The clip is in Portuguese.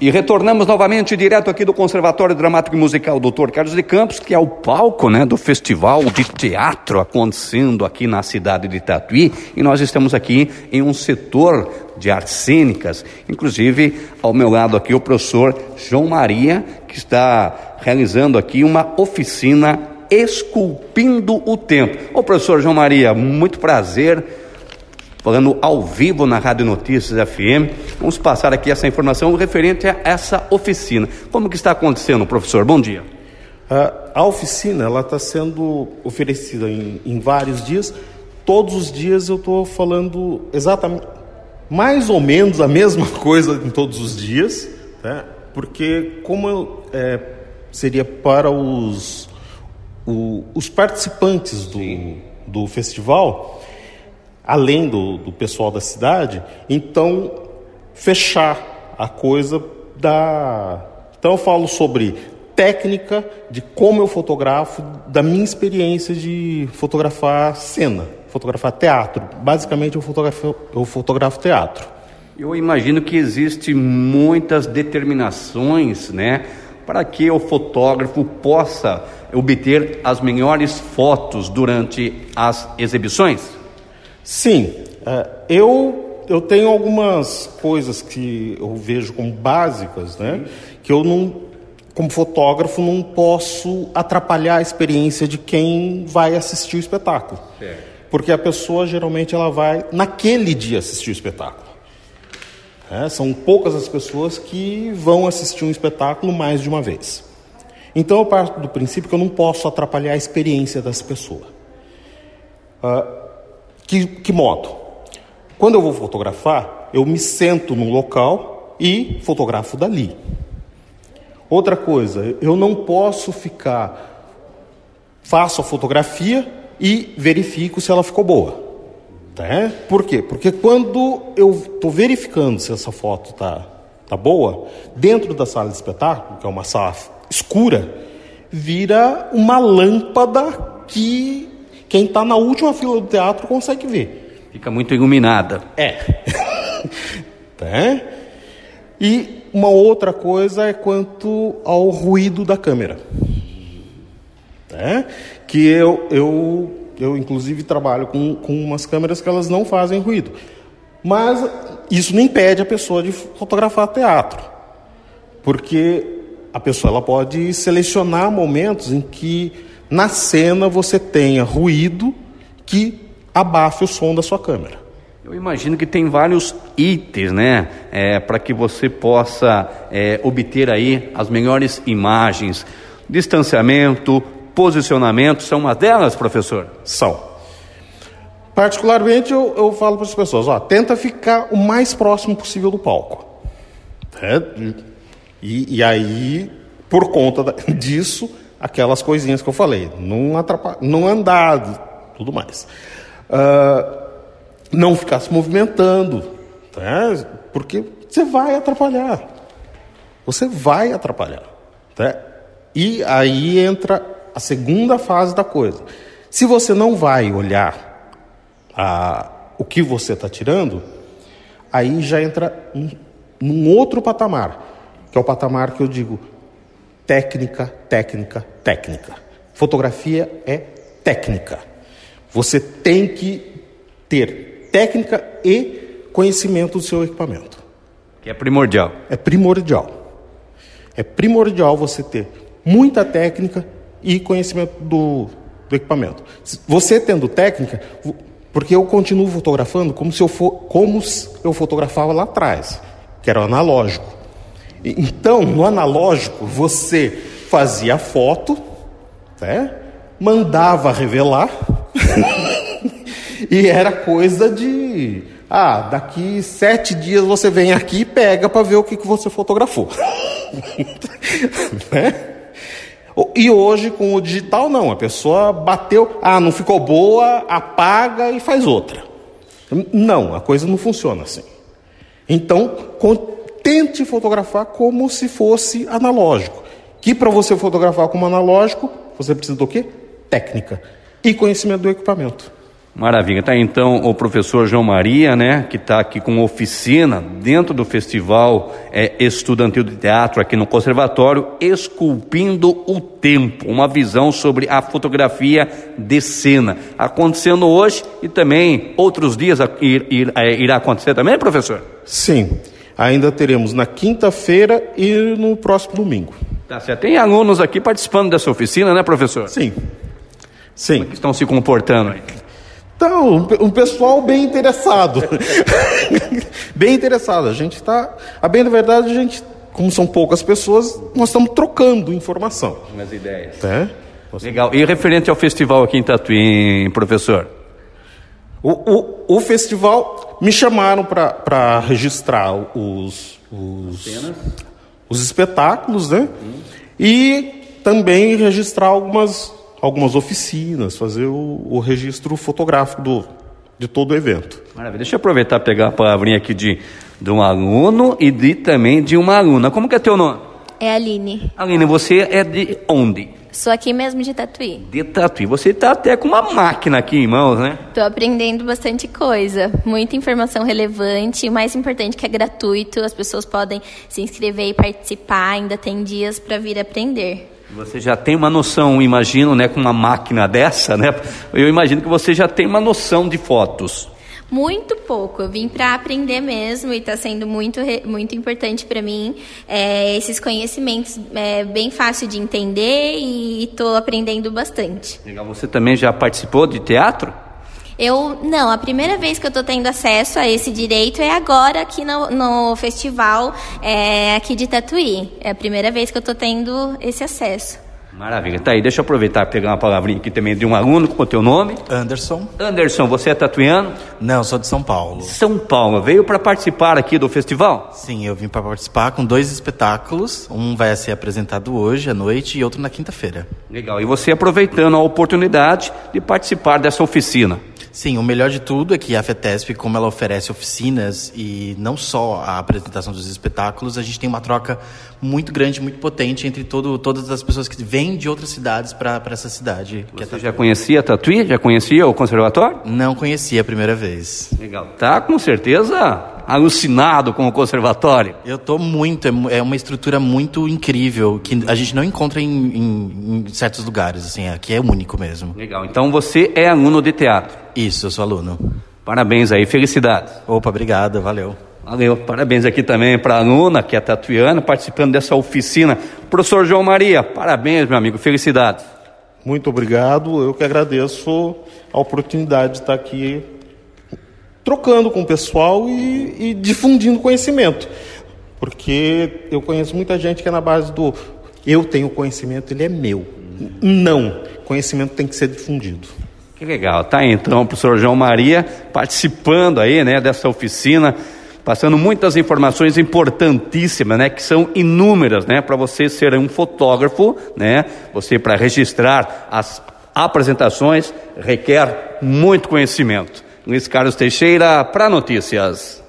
E retornamos novamente direto aqui do Conservatório Dramático e Musical Dr. Carlos de Campos, que é o palco né, do festival de teatro acontecendo aqui na cidade de Tatuí. E nós estamos aqui em um setor de artes cênicas. Inclusive, ao meu lado aqui, o professor João Maria, que está realizando aqui uma oficina Esculpindo o Tempo. Ô professor João Maria, muito prazer falando ao vivo na Rádio Notícias FM. Vamos passar aqui essa informação referente a essa oficina. Como que está acontecendo, professor? Bom dia. a oficina ela está sendo oferecida em, em, vários dias. Todos os dias eu estou falando exatamente, mais ou menos a mesma coisa em todos os dias, né? porque como é, seria para os, o, os participantes do, do festival, além do, do pessoal da cidade, então fechar a coisa da. Então eu falo sobre técnica de como eu fotografo, da minha experiência de fotografar cena, fotografar teatro. Basicamente eu fotografo, eu fotografo teatro. Eu imagino que existe muitas determinações, né, para que o fotógrafo possa obter as melhores fotos durante as exibições. Sim, é, eu, eu tenho algumas coisas que eu vejo como básicas, né? Que eu não, como fotógrafo, não posso atrapalhar a experiência de quem vai assistir o espetáculo. Porque a pessoa geralmente ela vai naquele dia assistir o espetáculo. É, são poucas as pessoas que vão assistir um espetáculo mais de uma vez. Então eu parto do princípio que eu não posso atrapalhar a experiência dessa pessoa. Uh, que, que modo? Quando eu vou fotografar, eu me sento num local e fotografo dali. Outra coisa, eu não posso ficar, faço a fotografia e verifico se ela ficou boa. Tá? Por quê? Porque quando eu estou verificando se essa foto está tá boa, dentro da sala de espetáculo, que é uma sala escura, vira uma lâmpada que quem está na última fila do teatro consegue ver. Fica muito iluminada. É. tá? E uma outra coisa é quanto ao ruído da câmera. Tá? Que eu, eu, eu, inclusive, trabalho com, com umas câmeras que elas não fazem ruído. Mas isso não impede a pessoa de fotografar teatro. Porque a pessoa ela pode selecionar momentos em que na cena você tenha ruído que abafe o som da sua câmera. Eu imagino que tem vários itens, né, é, para que você possa é, obter aí as melhores imagens. Distanciamento, posicionamento, são uma delas, professor? São. Particularmente, eu, eu falo para as pessoas: ó, tenta ficar o mais próximo possível do palco. É, e, e aí, por conta disso, aquelas coisinhas que eu falei, não, não andar, tudo mais. Uh, não ficar se movimentando, tá? porque você vai atrapalhar. Você vai atrapalhar. Tá? E aí entra a segunda fase da coisa. Se você não vai olhar a, o que você está tirando, aí já entra um, num outro patamar, que é o patamar que eu digo técnica, técnica, técnica. Fotografia é técnica. Você tem que ter técnica e conhecimento do seu equipamento. Que é primordial. É primordial. É primordial você ter muita técnica e conhecimento do, do equipamento. Você tendo técnica, porque eu continuo fotografando como se eu for, como eu fotografava lá atrás, que era analógico. Então, no analógico, você fazia a foto, né? mandava revelar, e era coisa de. Ah, daqui sete dias você vem aqui e pega para ver o que, que você fotografou. né? E hoje, com o digital, não. A pessoa bateu, ah, não ficou boa, apaga e faz outra. Não, a coisa não funciona assim. Então, tente fotografar como se fosse analógico. Que para você fotografar como analógico, você precisa do quê? Técnica e conhecimento do equipamento. Maravilha. Tá então o professor João Maria, né, que está aqui com oficina dentro do festival é, estudantil de teatro aqui no conservatório, esculpindo o tempo, uma visão sobre a fotografia de cena, acontecendo hoje e também outros dias ir, ir, é, irá acontecer também, professor? Sim. Ainda teremos na quinta-feira e no próximo domingo. Tá certo. Tem alunos aqui participando dessa oficina, né, professor? Sim. Sim. Como é estão se comportando aí? Então, um pessoal bem interessado. bem interessado. A gente está. A bem da verdade, a gente, como são poucas pessoas, nós estamos trocando informação. Umas ideias. É? Legal. E referente ao festival aqui em Tatuí, professor? O, o, o festival me chamaram para registrar os, os, os espetáculos, né? Hum. E também registrar algumas algumas oficinas, fazer o, o registro fotográfico do, de todo o evento. Maravilha. Deixa eu aproveitar e pegar a palavrinha aqui de, de um aluno e de, também de uma aluna. Como que é teu nome? É Aline. Aline, você é de onde? Sou aqui mesmo de Tatuí. De Tatuí. Você está até com uma máquina aqui em mãos, né? Estou aprendendo bastante coisa. Muita informação relevante. O mais importante que é gratuito. As pessoas podem se inscrever e participar. Ainda tem dias para vir aprender. Você já tem uma noção, imagino, né, com uma máquina dessa, né? Eu imagino que você já tem uma noção de fotos. Muito pouco. Eu vim para aprender mesmo e está sendo muito, muito importante para mim. É, esses conhecimentos é bem fácil de entender e estou aprendendo bastante. Legal. Você também já participou de teatro? Eu, não, a primeira vez que eu estou tendo acesso a esse direito é agora aqui no, no festival é, aqui de Tatuí. É a primeira vez que eu estou tendo esse acesso. Maravilha. Tá aí, deixa eu aproveitar e pegar uma palavrinha aqui também de um aluno com o teu nome. Anderson. Anderson, você é tatuiano? Não, sou de São Paulo. São Paulo. Veio para participar aqui do festival? Sim, eu vim para participar com dois espetáculos. Um vai ser apresentado hoje à noite e outro na quinta-feira. Legal. E você aproveitando a oportunidade de participar dessa oficina? Sim, o melhor de tudo é que a FETESP, como ela oferece oficinas e não só a apresentação dos espetáculos, a gente tem uma troca muito grande, muito potente entre todo, todas as pessoas que vêm de outras cidades para essa cidade. É Você é já conhecia Tatuí? Já conhecia o conservatório? Não conhecia a primeira vez. Legal. Tá com certeza alucinado com o conservatório? Eu estou muito, é, é uma estrutura muito incrível que a gente não encontra em, em, em, certos lugares, assim, aqui é único mesmo. Legal, então você é aluno de teatro? Isso, eu sou aluno. Parabéns aí, felicidades. Opa, obrigado, valeu. Valeu, parabéns aqui também para a aluna, que é tatuiana, participando dessa oficina. Professor João Maria, parabéns, meu amigo, felicidades. Muito obrigado, eu que agradeço a oportunidade de estar aqui trocando com o pessoal e, e difundindo conhecimento. Porque eu conheço muita gente que é na base do eu tenho conhecimento, ele é meu. Não, conhecimento tem que ser difundido. Que legal, tá então, professor João Maria participando aí, né, dessa oficina, passando muitas informações importantíssimas, né, que são inúmeras, né, para você ser um fotógrafo, né, você para registrar as apresentações requer muito conhecimento. Luiz Carlos Teixeira, para Notícias.